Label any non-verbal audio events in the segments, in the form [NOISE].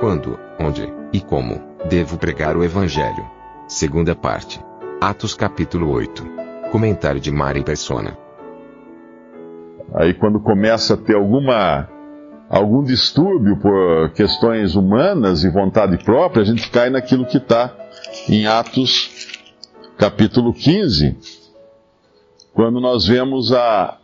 Quando, onde e como devo pregar o Evangelho? Segunda parte. Atos capítulo 8. Comentário de Mari Persona. Aí quando começa a ter alguma algum distúrbio por questões humanas e vontade própria, a gente cai naquilo que está em Atos capítulo 15, quando nós vemos a,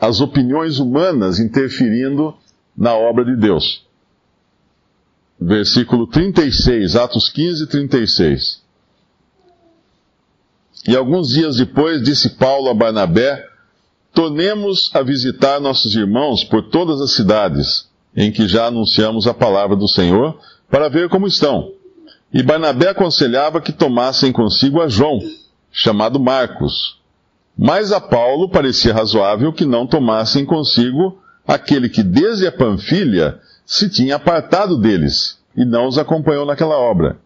as opiniões humanas interferindo na obra de Deus. Versículo 36, Atos 15, 36. E alguns dias depois disse Paulo a Barnabé: Tornemos a visitar nossos irmãos por todas as cidades em que já anunciamos a palavra do Senhor, para ver como estão. E Barnabé aconselhava que tomassem consigo a João, chamado Marcos. Mas a Paulo parecia razoável que não tomassem consigo aquele que desde a Panfilha se tinha apartado deles e não os acompanhou naquela obra.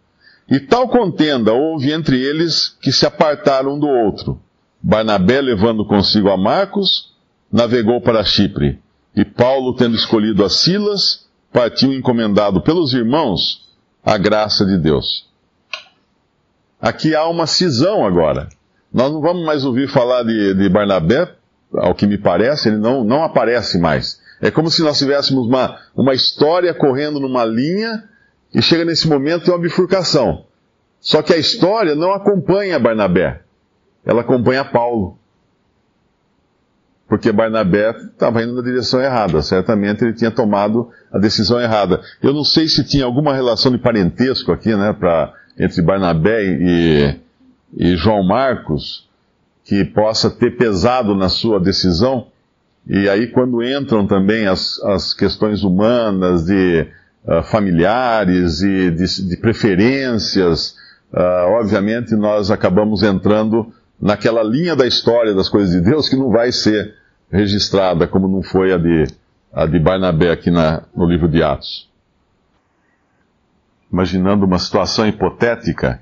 E tal contenda houve entre eles que se apartaram um do outro. Barnabé, levando consigo a Marcos, navegou para Chipre. E Paulo, tendo escolhido a Silas, partiu encomendado pelos irmãos a graça de Deus. Aqui há uma cisão agora. Nós não vamos mais ouvir falar de, de Barnabé, ao que me parece, ele não, não aparece mais. É como se nós tivéssemos uma, uma história correndo numa linha e chega nesse momento tem uma bifurcação. Só que a história não acompanha Barnabé ela acompanha Paulo. Porque Barnabé estava indo na direção errada. Certamente ele tinha tomado a decisão errada. Eu não sei se tinha alguma relação de parentesco aqui, né, pra, entre Barnabé e, e João Marcos, que possa ter pesado na sua decisão. E aí, quando entram também as, as questões humanas, de uh, familiares e de, de preferências, uh, obviamente nós acabamos entrando naquela linha da história das coisas de Deus que não vai ser registrada como não foi a de, a de Barnabé aqui na, no livro de Atos. Imaginando uma situação hipotética,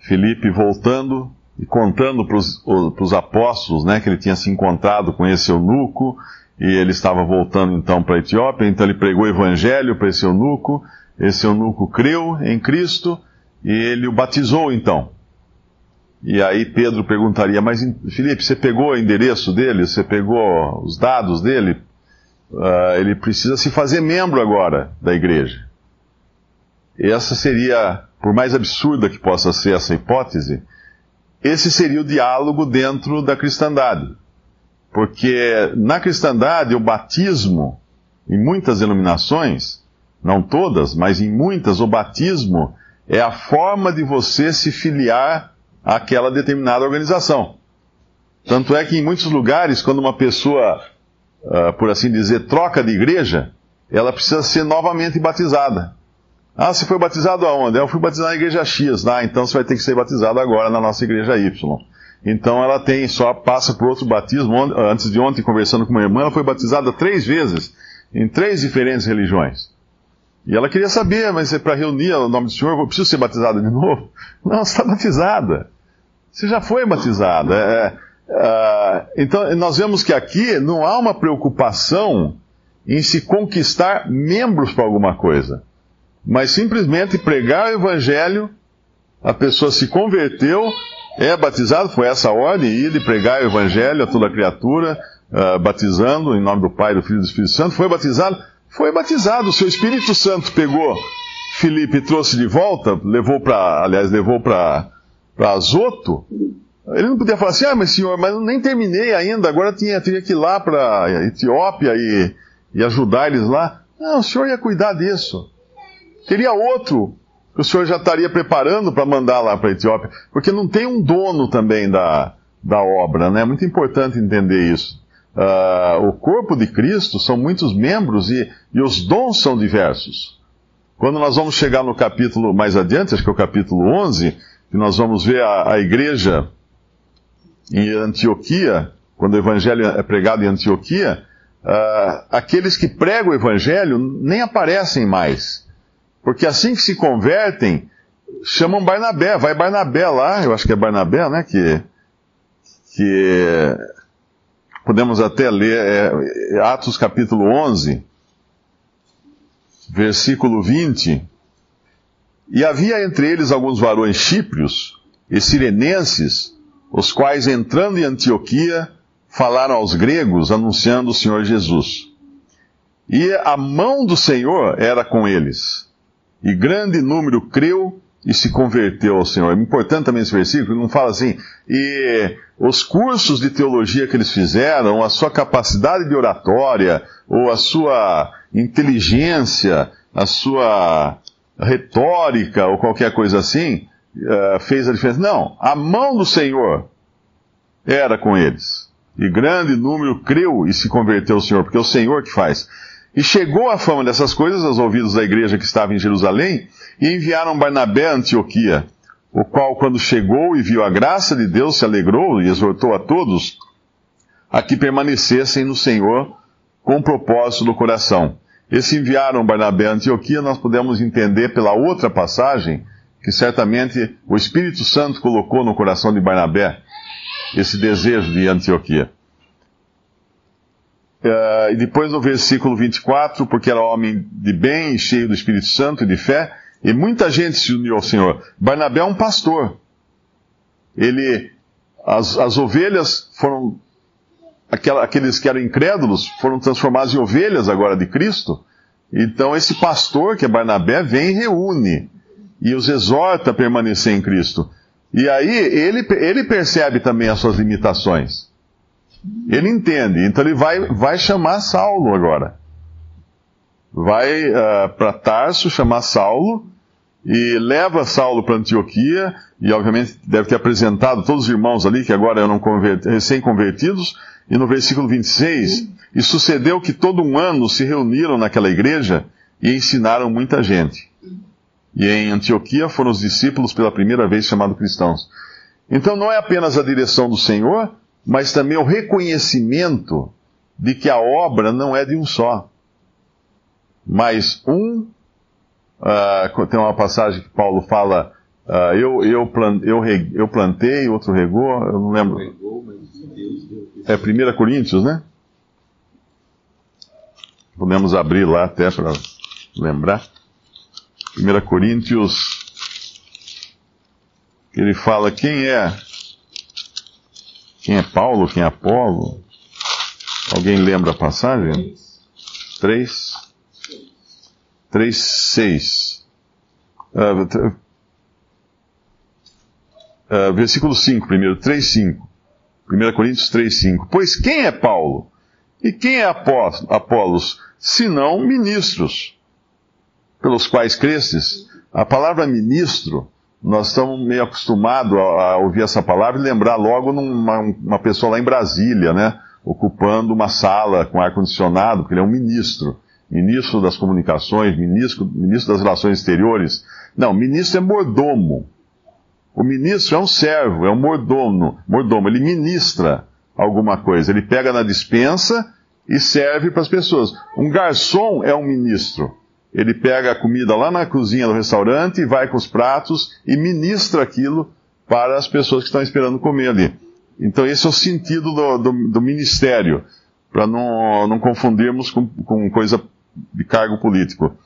Felipe voltando e contando para os apóstolos né, que ele tinha se encontrado com esse eunuco e ele estava voltando então para a Etiópia, então ele pregou o evangelho para esse eunuco, esse eunuco creu em Cristo e ele o batizou então. E aí Pedro perguntaria, mas Felipe, você pegou o endereço dele? Você pegou os dados dele? Uh, ele precisa se fazer membro agora da igreja. Essa seria, por mais absurda que possa ser essa hipótese, esse seria o diálogo dentro da cristandade. Porque na cristandade o batismo, em muitas denominações, não todas, mas em muitas, o batismo é a forma de você se filiar àquela determinada organização. Tanto é que em muitos lugares, quando uma pessoa, uh, por assim dizer, troca de igreja, ela precisa ser novamente batizada. Ah, você foi batizado aonde? Eu fui batizado na igreja X. Ah, então você vai ter que ser batizado agora na nossa igreja Y. Então ela tem, só passa por outro batismo. Antes de ontem, conversando com uma irmã, ela foi batizada três vezes, em três diferentes religiões. E ela queria saber, mas é para reunir o nome do Senhor, eu preciso ser batizada de [LAUGHS] novo? Não, você está batizada. Você já foi batizada. É, é, então, nós vemos que aqui não há uma preocupação em se conquistar membros para alguma coisa, mas simplesmente pregar o Evangelho, a pessoa se converteu, é batizado, foi essa a ordem, ir e pregar o Evangelho a toda criatura, uh, batizando em nome do Pai, do Filho e do Espírito Santo, foi batizado, foi batizado, o seu Espírito Santo pegou Filipe trouxe de volta, levou para, aliás, levou para Azoto. Ele não podia falar assim, ah, mas senhor, mas eu nem terminei ainda, agora tinha, tinha que ir lá para Etiópia e, e ajudar eles lá. Não, o senhor ia cuidar disso. Teria outro que o senhor já estaria preparando para mandar lá para a Etiópia, porque não tem um dono também da, da obra, né? É muito importante entender isso. Uh, o corpo de Cristo são muitos membros e, e os dons são diversos. Quando nós vamos chegar no capítulo mais adiante, acho que é o capítulo 11, que nós vamos ver a, a igreja em Antioquia, quando o evangelho é pregado em Antioquia, uh, aqueles que pregam o evangelho nem aparecem mais. Porque assim que se convertem, chamam Barnabé, vai Barnabé lá, eu acho que é Barnabé, né, que, que podemos até ler é, é Atos capítulo 11, versículo 20. E havia entre eles alguns varões chíprios e sirenenses, os quais entrando em Antioquia, falaram aos gregos, anunciando o Senhor Jesus. E a mão do Senhor era com eles, e grande número creu e se converteu ao Senhor. É importante também esse versículo, não fala assim, e os cursos de teologia que eles fizeram, a sua capacidade de oratória, ou a sua inteligência, a sua retórica, ou qualquer coisa assim, uh, fez a diferença. Não, a mão do Senhor era com eles. E grande número creu e se converteu ao Senhor, porque é o Senhor que faz. E chegou a fama dessas coisas aos ouvidos da igreja que estava em Jerusalém, e enviaram Barnabé a Antioquia, o qual, quando chegou e viu a graça de Deus, se alegrou e exortou a todos a que permanecessem no Senhor com propósito do coração. Esse enviaram Barnabé a Antioquia, nós podemos entender pela outra passagem que certamente o Espírito Santo colocou no coração de Barnabé esse desejo de Antioquia. Uh, e depois no versículo 24, porque era homem de bem, cheio do Espírito Santo e de fé, e muita gente se uniu ao Senhor. Barnabé é um pastor. Ele, as, as ovelhas foram, aquela, aqueles que eram incrédulos, foram transformados em ovelhas agora de Cristo. Então esse pastor, que é Barnabé, vem e reúne e os exorta a permanecer em Cristo. E aí ele, ele percebe também as suas limitações. Ele entende, então ele vai, vai chamar Saulo agora. Vai uh, ah, para Tarso chamar Saulo e leva Saulo para Antioquia, e obviamente deve ter apresentado todos os irmãos ali, que agora eram recém-convertidos, e no versículo 26, e sucedeu que todo um ano se reuniram naquela igreja e ensinaram muita gente. E em Antioquia foram os discípulos pela primeira vez chamados cristãos. Então não é apenas a direção do Senhor, mas também o reconhecimento de que a obra não é de um só. Mas um, uh, tem uma passagem que Paulo fala, uh, eu, eu, plant, eu, eu plantei, outro regou, eu não lembro. É 1 Coríntios, né? Podemos abrir lá até para lembrar. 1 Coríntios, ele fala quem é quem é Paulo, quem é Apolo? Alguém lembra a passagem? 3, 3, 6. Uh, uh, versículo 5, primeiro, 3, 5. 1 Coríntios 3, 5. Pois quem é Paulo? E quem é Apolos? Senão ministros pelos quais cresces. A palavra ministro, nós estamos meio acostumados a, a, ouvir essa palavra e lembrar logo numa uma pessoa lá em Brasília, né? Ocupando uma sala com ar-condicionado, porque ele é um ministro. Ministro das comunicações, ministro, ministro das relações exteriores. Não, ministro é mordomo. O ministro é um servo, é um mordomo. Mordomo, ele ministra alguma coisa. Ele pega na dispensa e serve para as pessoas. Um garçom é um ministro. Ele pega a comida lá na cozinha do restaurante, vai com os pratos e ministra aquilo para as pessoas que estão esperando comer ali. Então, esse é o sentido do, do, do ministério, para não, não confundirmos com, com, coisa de cargo político.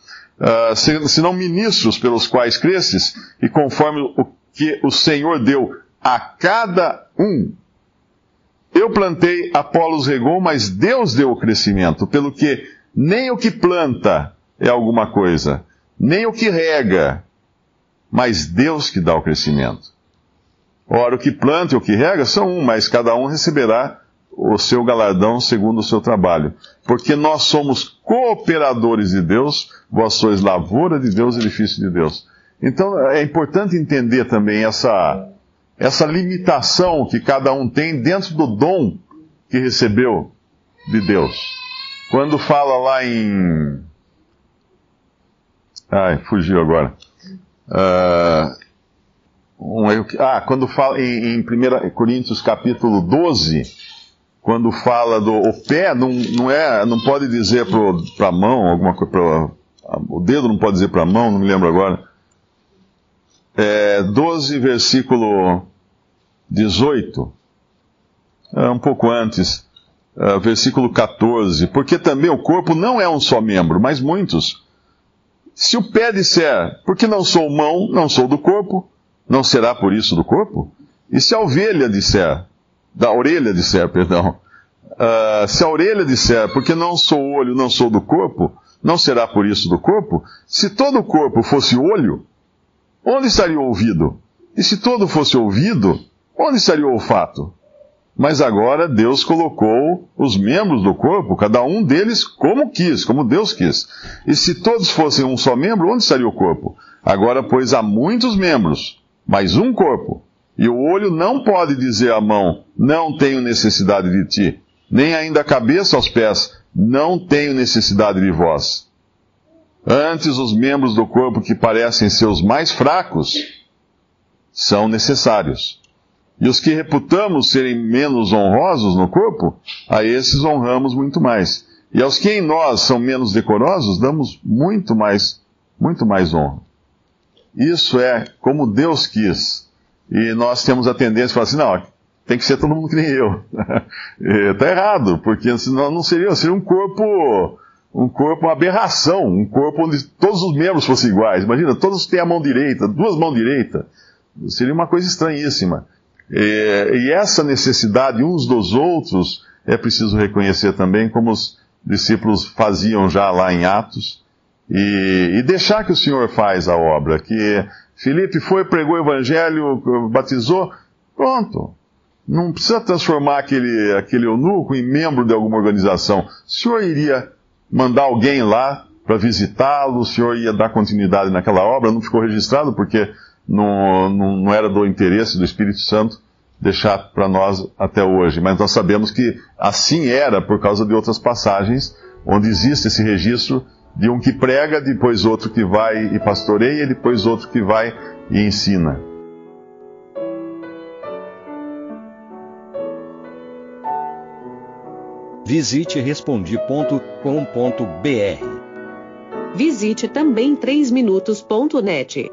Uh, se, se não ministros pelos quais cresces, e conforme o que o Senhor deu a cada um. Eu plantei, Apolos regou, mas Deus deu o crescimento, pelo que nem o que planta é alguma coisa, nem o que rega, mas Deus que dá o crescimento. Ora, o que planta e o que rega são um, mas cada um receberá o seu galardão segundo o seu trabalho. Porque nós somos cooperadores de Deus, vós sois lavoura de Deus, edifício de Deus. Então é importante entender também essa, essa limitação que cada um tem dentro do dom que recebeu de Deus. Quando fala lá em. Ai, fugiu agora. Uh, um, ah, quando fala em, em 1 Coríntios capítulo 12, quando fala do o pé, não, não, é, não pode dizer para a mão, alguma coisa, pra, o dedo não pode dizer para a mão, não me lembro agora. É, 12, versículo 18, é, um pouco antes, é, versículo 14, porque também o corpo não é um só membro, mas muitos. Se o pé disser, porque não sou mão, não sou do corpo, não será por isso do corpo? E se a ovelha disser, da orelha disser, perdão, uh, se a orelha disser, porque não sou olho, não sou do corpo, não será por isso do corpo? Se todo o corpo fosse olho, onde estaria o ouvido? E se todo fosse ouvido, onde estaria o olfato? Mas agora Deus colocou os membros do corpo, cada um deles como quis, como Deus quis. E se todos fossem um só membro, onde estaria o corpo? Agora, pois, há muitos membros, mas um corpo. E o olho não pode dizer à mão, não tenho necessidade de ti, nem ainda a cabeça aos pés, não tenho necessidade de vós. Antes, os membros do corpo que parecem ser os mais fracos são necessários. E os que reputamos serem menos honrosos no corpo, a esses honramos muito mais. E aos que em nós são menos decorosos, damos muito mais, muito mais honra. Isso é como Deus quis. E nós temos a tendência de falar assim, não, tem que ser todo mundo que nem eu. [LAUGHS] Está errado, porque senão não seria, seria um corpo, um corpo, uma aberração, um corpo onde todos os membros fossem iguais. Imagina, todos têm a mão direita, duas mãos direitas. Seria uma coisa estranhíssima. E, e essa necessidade uns dos outros é preciso reconhecer também, como os discípulos faziam já lá em Atos e, e deixar que o Senhor faz a obra. Que Felipe foi, pregou o evangelho, batizou, pronto. Não precisa transformar aquele, aquele eunuco em membro de alguma organização. O Senhor iria mandar alguém lá para visitá-lo, o Senhor ia dar continuidade naquela obra, não ficou registrado porque não, não, não era do interesse do Espírito Santo deixar para nós até hoje. Mas nós sabemos que assim era por causa de outras passagens onde existe esse registro de um que prega, depois outro que vai e pastoreia, depois outro que vai e ensina. Visite respondi.com.br. Visite também 3minutos.net.